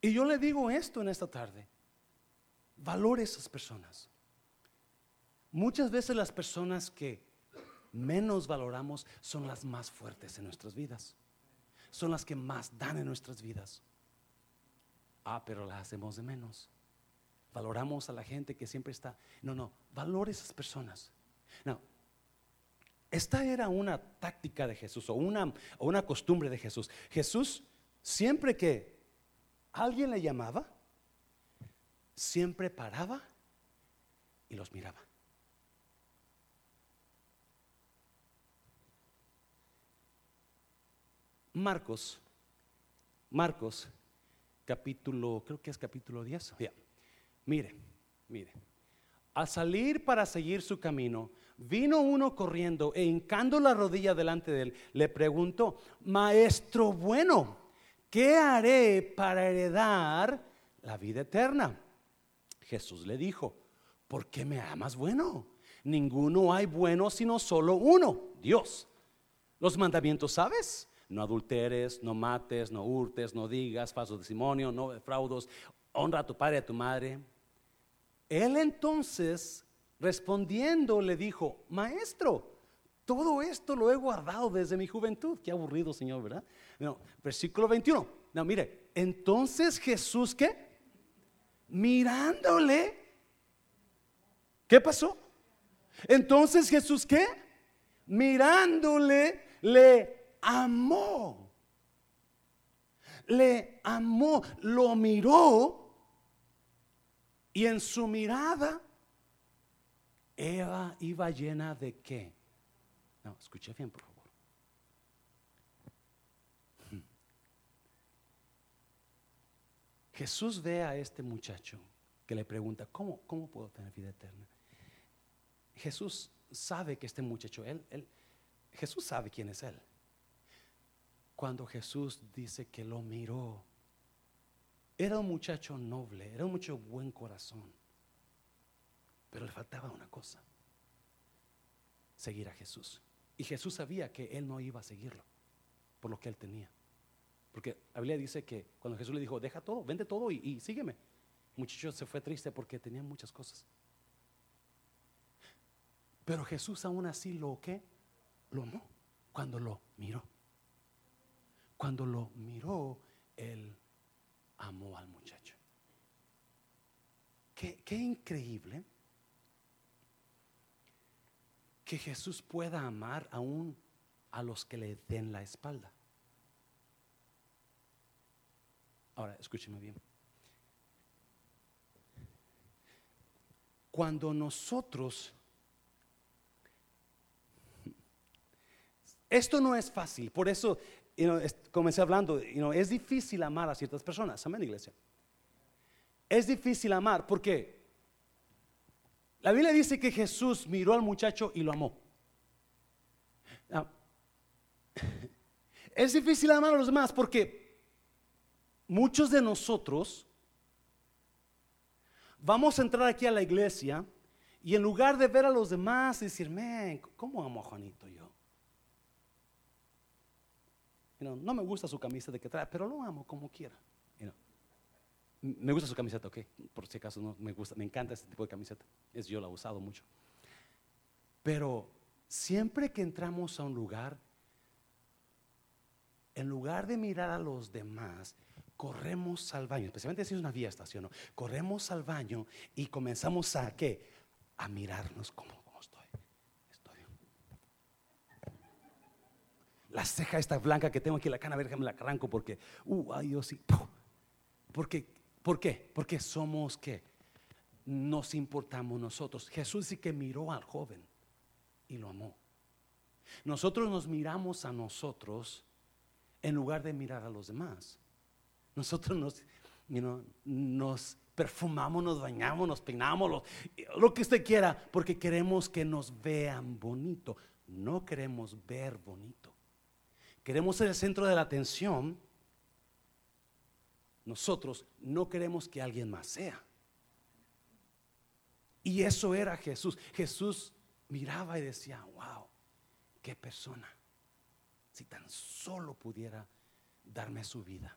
Y yo le digo esto en esta tarde. Valore esas personas. Muchas veces las personas que menos valoramos son las más fuertes en nuestras vidas. Son las que más dan en nuestras vidas. Ah, pero las hacemos de menos. Valoramos a la gente que siempre está. No, no, valore esas personas. No, esta era una táctica de Jesús o una, o una costumbre de Jesús. Jesús, siempre que alguien le llamaba, siempre paraba y los miraba. Marcos, Marcos, capítulo, creo que es capítulo 10. Mire, mire. Al salir para seguir su camino, vino uno corriendo e hincando la rodilla delante de él, le preguntó, Maestro bueno, ¿qué haré para heredar la vida eterna? Jesús le dijo, ¿por qué me amas bueno? Ninguno hay bueno sino solo uno, Dios. Los mandamientos, ¿sabes? No adulteres, no mates, no hurtes, no digas falso testimonio, no defraudos, honra a tu padre y a tu madre. Él entonces, respondiendo, le dijo, maestro, todo esto lo he guardado desde mi juventud. Qué aburrido, Señor, ¿verdad? No, versículo 21. No, mire, entonces Jesús, ¿qué? Mirándole, ¿qué pasó? Entonces Jesús, ¿qué? Mirándole, le amó. Le amó, lo miró y en su mirada Eva iba llena de qué? No, escuche bien, por favor. Jesús ve a este muchacho que le pregunta, ¿cómo, cómo puedo tener vida eterna? Jesús sabe que este muchacho, él, él, Jesús sabe quién es él. Cuando Jesús dice que lo miró, era un muchacho noble, era un muchacho buen corazón, pero le faltaba una cosa, seguir a Jesús. Y Jesús sabía que él no iba a seguirlo por lo que él tenía. Porque la Biblia dice que cuando Jesús le dijo, deja todo, vende todo y, sígueme. El muchacho se fue triste porque tenía muchas cosas. Pero Jesús aún así lo que lo amó cuando lo miró. Cuando lo miró, él amó al muchacho. Qué, increíble que Jesús pueda amar aún a los que le den la espalda. Ahora, escúcheme bien. Cuando nosotros... Esto no es fácil, por eso comencé hablando, es difícil amar a ciertas personas, amén iglesia. Es difícil amar porque la Biblia dice que Jesús miró al muchacho y lo amó. Es difícil amar a los demás porque muchos de nosotros vamos a entrar aquí a la iglesia y en lugar de ver a los demás y decir, ¿cómo amo a Juanito yo? No me gusta su camisa de que trae, pero lo amo como quiera. me gusta su camiseta, ok, por si acaso no me gusta, me encanta este tipo de camiseta, es yo la he usado mucho. Pero siempre que entramos a un lugar, en lugar de mirar a los demás, corremos al baño, especialmente si es una vía estación, corremos al baño y comenzamos a qué? A mirarnos como, estoy. estoy. La ceja esta blanca que tengo aquí, la cana, a me la arranco porque, uh, ay, yo sí. Porque, ¿Por qué? Porque somos qué? Nos importamos nosotros. Jesús sí que miró al joven y lo amó. Nosotros nos miramos a nosotros en lugar de mirar a los demás. Nosotros nos, nos perfumamos, nos bañamos, nos peinamos, lo, que usted quiera, porque queremos que nos vean bonito. No queremos ver bonito. Queremos ser el centro de la atención. Nosotros no queremos que alguien más sea. Y eso era Jesús. Jesús miraba y decía, wow, qué persona. Si tan solo pudiera darme su vida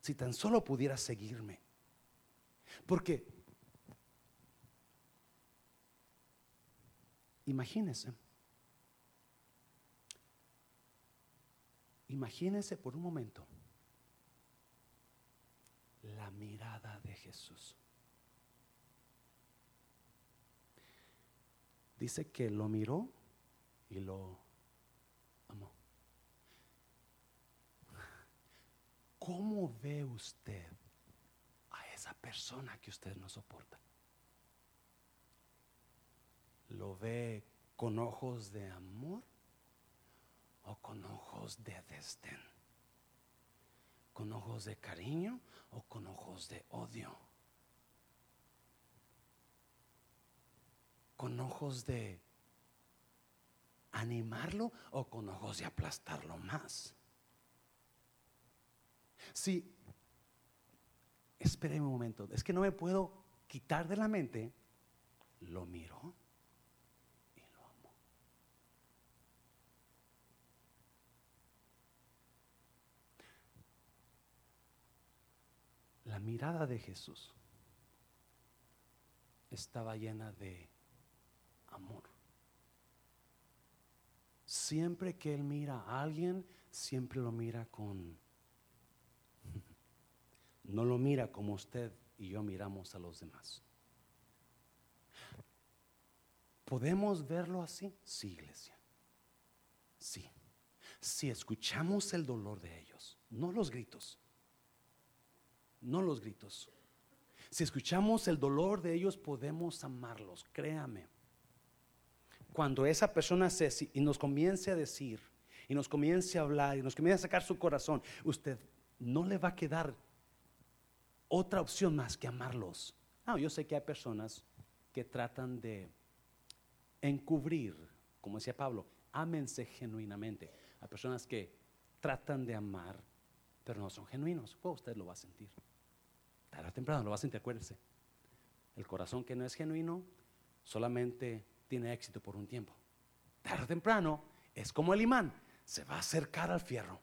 si tan solo pudiera seguirme. Porque, imagínese, imagínese por un momento la mirada de Jesús. Dice que lo miró y lo ¿Cómo ve usted a esa persona que usted no soporta? ¿Lo ve con ojos de amor o con ojos de desdén? ¿Con ojos de cariño o con ojos de odio? ¿Con ojos de animarlo o con ojos de aplastarlo más? Sí, espere un momento, es que no me puedo quitar de la mente, lo miro y lo amo. La mirada de Jesús estaba llena de amor. Siempre que Él mira a alguien, siempre lo mira con... No lo mira como usted y yo miramos a los demás. ¿Podemos verlo así? Sí, iglesia. Sí. Si escuchamos el dolor de ellos, no los gritos, no los gritos. Si escuchamos el dolor de ellos, podemos amarlos, créame. Cuando esa persona y nos comience a decir, y nos comience a hablar, y nos comience a sacar su corazón, usted no le va a quedar otra opción más que amarlos. Ah, yo sé que hay personas que tratan de encubrir, como decía Pablo, ámense genuinamente. Hay personas que tratan de amar, pero no son genuinos. Usted lo va a sentir. Tarde o temprano lo va a sentir, acuérdese. El corazón que no es genuino solamente tiene éxito por un tiempo. Tarde o temprano es como el imán, se va a acercar al fierro.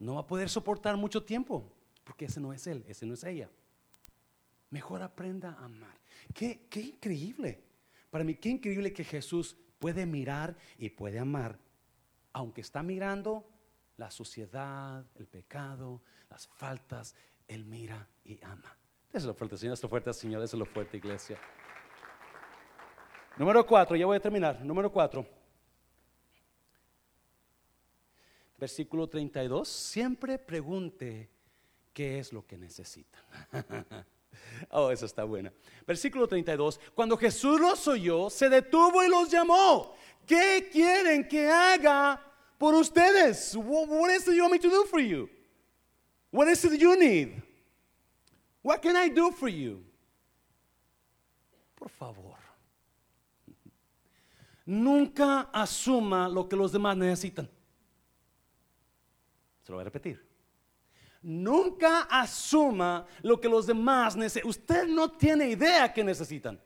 No va a poder soportar mucho tiempo, porque ese no es él, ese no es ella. Mejor aprenda a amar. Qué, qué increíble. Para mí, qué increíble que Jesús puede mirar y puede amar, aunque está mirando la suciedad, el pecado, las faltas, Él mira y ama. Eso es lo fuerte, Señor, eso es lo fuerte, Señor, eso es lo fuerte, iglesia. Número cuatro, ya voy a terminar. Número cuatro. Versículo 32. Siempre pregunte qué es lo que necesita. Oh, eso está buena. Versículo 32. Cuando Jesús los oyó, se detuvo y los llamó. ¿Qué quieren que haga por ustedes? What, is it you want me to do for you? What is it you need? What can I do for you? Por favor. Nunca asuma lo que los demás necesitan. Se lo voy a repetir. Nunca asuma lo que los demás necesitan. Usted no tiene idea que necesitan.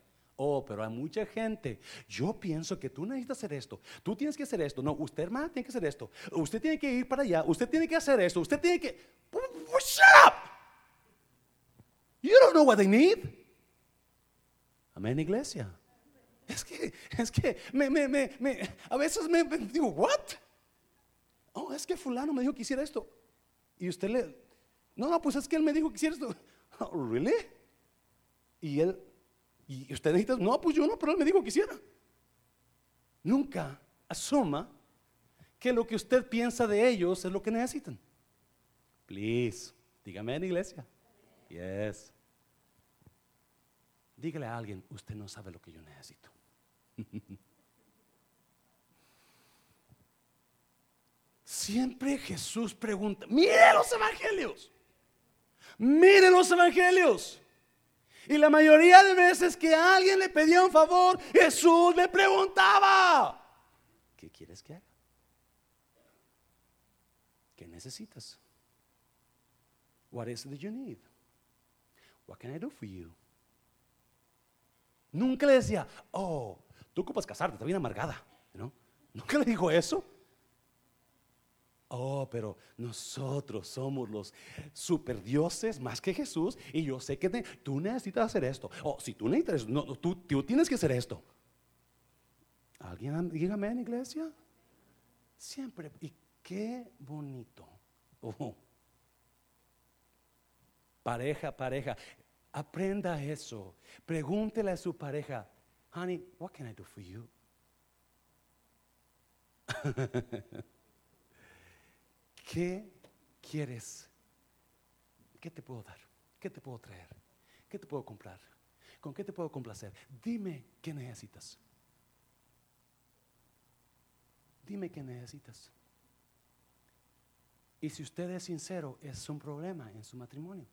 Oh, pero hay mucha gente. Yo pienso que tú necesitas hacer esto. Tú tienes que hacer esto. No, usted, hermano, tiene que hacer esto. Usted tiene que ir para allá. Usted tiene que hacer esto. Usted tiene que. Shut up! You don't know what they need. Amén, iglesia. Es que, es que, me, me, me, a veces me, digo, ¿what? Oh, es que fulano me dijo que hiciera esto. Y usted le, no, no, pues es que él me dijo que hiciera esto. Oh, ¿Really? Y él, y usted necesita, no, pues yo no, pero él me dijo que hiciera. Nunca asuma que lo que usted piensa de ellos es lo que necesitan. Please, dígame en iglesia. Yes. Dígale a alguien, usted no sabe lo que yo necesito. Siempre Jesús pregunta, mire los evangelios, mire los evangelios. Y la mayoría de veces que alguien le pedía un favor, Jesús le preguntaba, ¿qué quieres que haga? ¿Qué necesitas? What is it you need? What can I do for you? Nunca le decía, oh, tú ocupas casarte, está bien amargada. ¿no? Nunca le dijo eso. Oh, pero nosotros somos los superdioses más que Jesús y yo sé que tú necesitas hacer esto. Oh, si tú necesitas, no, tú, tú tienes que hacer esto. ¿Alguien dígame en iglesia? Siempre. Y qué bonito. Oh. Pareja, pareja. Aprenda eso. Pregúntele a su pareja, honey, what can I do for you? ¿Qué quieres? ¿Qué te puedo dar? ¿Qué te puedo traer? ¿Qué te puedo comprar? ¿Con qué te puedo complacer? Dime qué necesitas. Dime qué necesitas. Y si usted es sincero, es un problema en su matrimonio.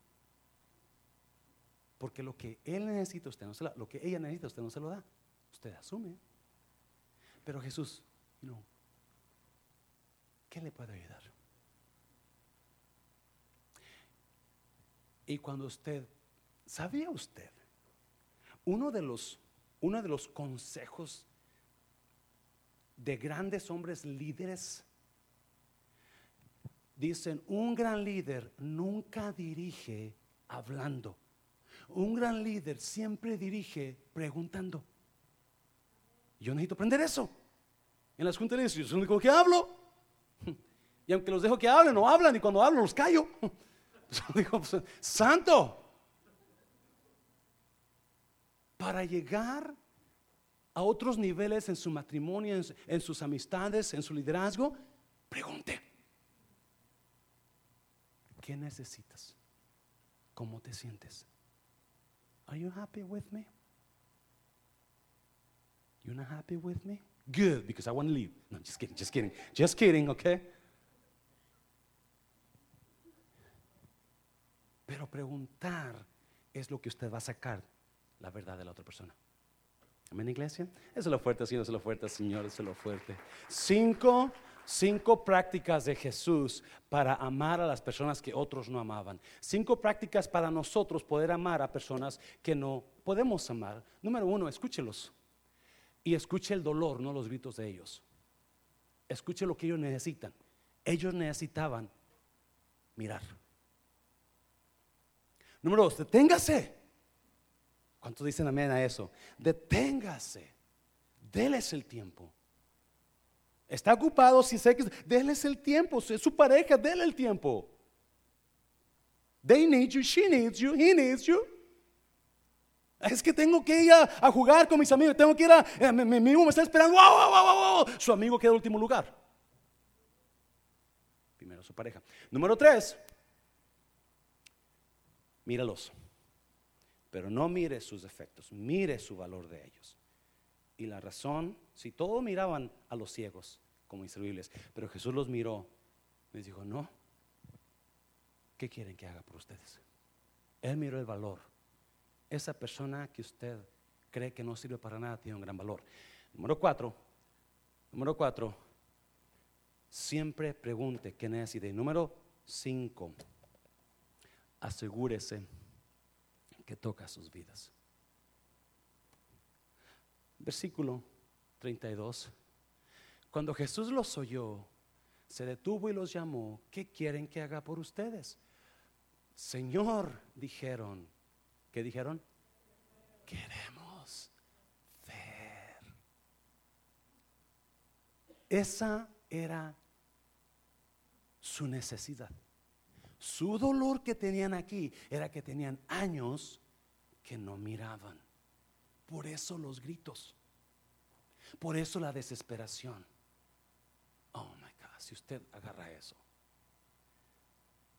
Porque lo que él necesita, usted no se lo, lo que ella necesita, usted no se lo da. Usted asume. Pero Jesús, no. ¿Qué le puede ayudar? Y cuando usted, ¿sabía usted? Uno de los, uno de los consejos de grandes hombres líderes Dicen, un gran líder nunca dirige hablando. Un gran líder siempre dirige preguntando. Yo necesito aprender eso. En las juntas yo soy el único que hablo. Y aunque los dejo que hablen, no hablan. Y cuando hablo, los callo. digo, pues, santo. Para llegar a otros niveles en su matrimonio, en, en sus amistades, en su liderazgo, pregunte. ¿Qué necesitas? ¿Cómo te sientes? Are you happy with me? You're not happy with me? Good, because I want to leave. No, just kidding, just kidding, just kidding, okay? Pero preguntar es lo que usted va a sacar la verdad de la otra persona. Amén, iglesia. Eso es lo fuerte, Señor, eso es lo fuerte, Señor, eso es lo fuerte. Cinco, cinco prácticas de Jesús para amar a las personas que otros no amaban. Cinco prácticas para nosotros poder amar a personas que no podemos amar. Número uno, escúchelos. Y escuche el dolor, no los gritos de ellos. Escuche lo que ellos necesitan. Ellos necesitaban mirar. Número dos, deténgase. ¿Cuántos dicen amén a eso? Deténgase. Déles el tiempo. Está ocupado, si sé que déles el tiempo. Es su pareja, déle el tiempo. They need you, she needs you, he needs you. Es que tengo que ir a, jugar con mis amigos, tengo que ir a, eh, mi, amigo me está esperando, Su amigo queda en último lugar. Primero su pareja. Número tres, míralos. Pero no mire sus defectos, mire su valor de ellos. Y la razón, si todos miraban a los ciegos como inservibles, pero Jesús los miró, les dijo, no, ¿qué quieren que haga por ustedes? Él miró el valor. Esa persona que usted cree que no sirve para nada tiene un gran valor. Número cuatro, número cuatro, siempre pregunte qué necesita. Y número cinco, asegúrese que toca sus vidas. Versículo 32. Cuando Jesús los oyó, se detuvo y los llamó, ¿qué quieren que haga por ustedes? Señor, dijeron, ¿qué dijeron? Queremos ver. Esa era su necesidad. Su dolor que tenían aquí era que tenían años que no miraban. Por eso los gritos. Por eso la desesperación. Oh my God, si usted agarra eso.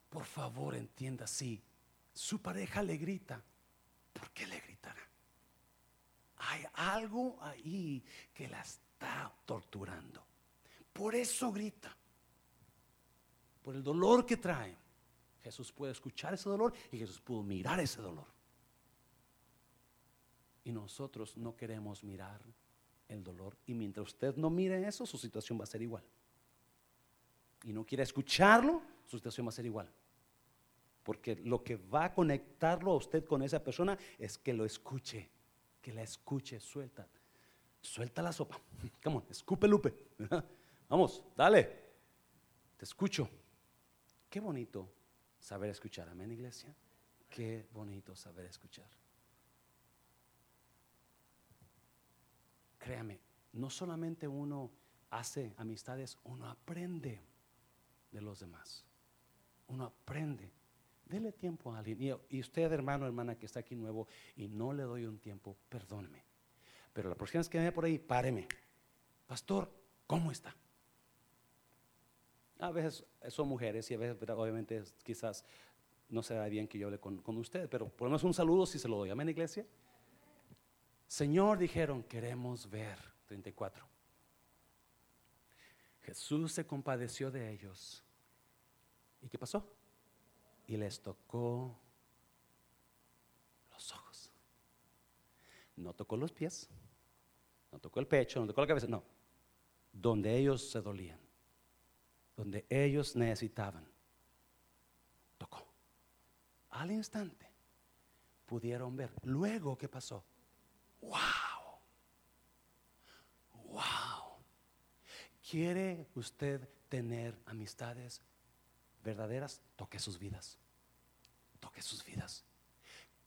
Por favor entienda, si su pareja le grita, ¿por qué le gritará? Hay algo ahí que la está torturando. Por eso grita. Por el dolor que trae. Jesús puede escuchar ese dolor y Jesús pudo mirar ese dolor. Y nosotros no queremos mirar el dolor. Y mientras usted no mire eso, su situación va a ser igual. Y no quiere escucharlo, su situación va a ser igual. Porque lo que va a conectarlo a usted con esa persona es que lo escuche, que la escuche, suelta. Suelta la sopa. Come on, escupe Lupe. Vamos, dale. Te escucho. Qué bonito saber escuchar. Amén, iglesia. Qué bonito saber escuchar. Créame, no solamente uno hace amistades, uno aprende de los demás. Uno aprende. Dele tiempo a alguien. Y, usted, hermano, hermana, que está aquí nuevo y no le doy un tiempo, perdóneme. Pero la próxima vez que me por ahí, páreme. Pastor, ¿cómo está? A veces son mujeres y a veces obviamente quizás no será bien que yo hable con, usted, pero por lo menos un saludo si se lo doy. Amén, iglesia. Señor, dijeron, queremos ver. 34. Jesús se compadeció de ellos. ¿Y qué pasó? Y les tocó los ojos. No tocó los pies, no tocó el pecho, no tocó la cabeza, no. Donde ellos se dolían donde ellos necesitaban. Tocó. Al instante pudieron ver. Luego, ¿qué pasó? ¡Wow! ¡Wow! ¿Quiere usted tener amistades verdaderas, toque sus vidas. Toque sus vidas.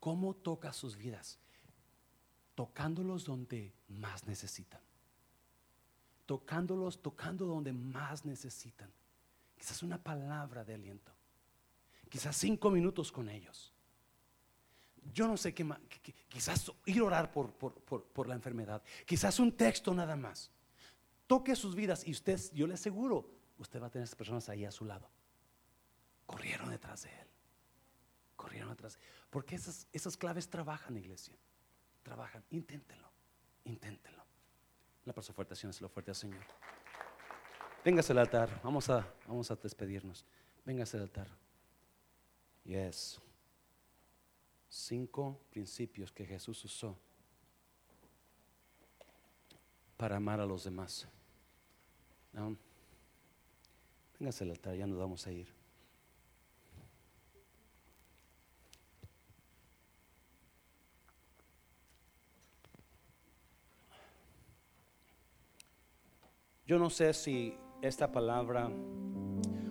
¿Cómo toca sus vidas? Tocándolos donde más necesitan. Tocándolos, tocando donde más necesitan. Quizás una palabra de aliento. Quizás cinco minutos con ellos. Yo no sé qué más. Quizás ir a orar por, por, la enfermedad. Quizás un texto nada más. Toque sus vidas y usted, yo le aseguro, usted va a tener esas personas ahí a su lado. Corrieron detrás de él. Corrieron detrás. Porque esas, esas claves trabajan, iglesia. Trabajan. Inténtenlo. Inténtenlo. La persona fuerte, Señor, lo fuerte al Señor. Véngase al altar. Vamos a, vamos a despedirnos. Véngase al altar. Yes. Cinco principios que Jesús usó para amar a los demás. ¿No? Véngase al altar, ya nos vamos a ir. Yo no sé si esta palabra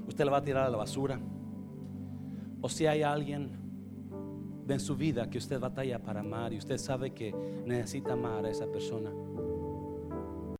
usted la va a tirar a la basura o si hay alguien en su vida que usted batalla para amar y usted sabe que necesita amar a esa persona.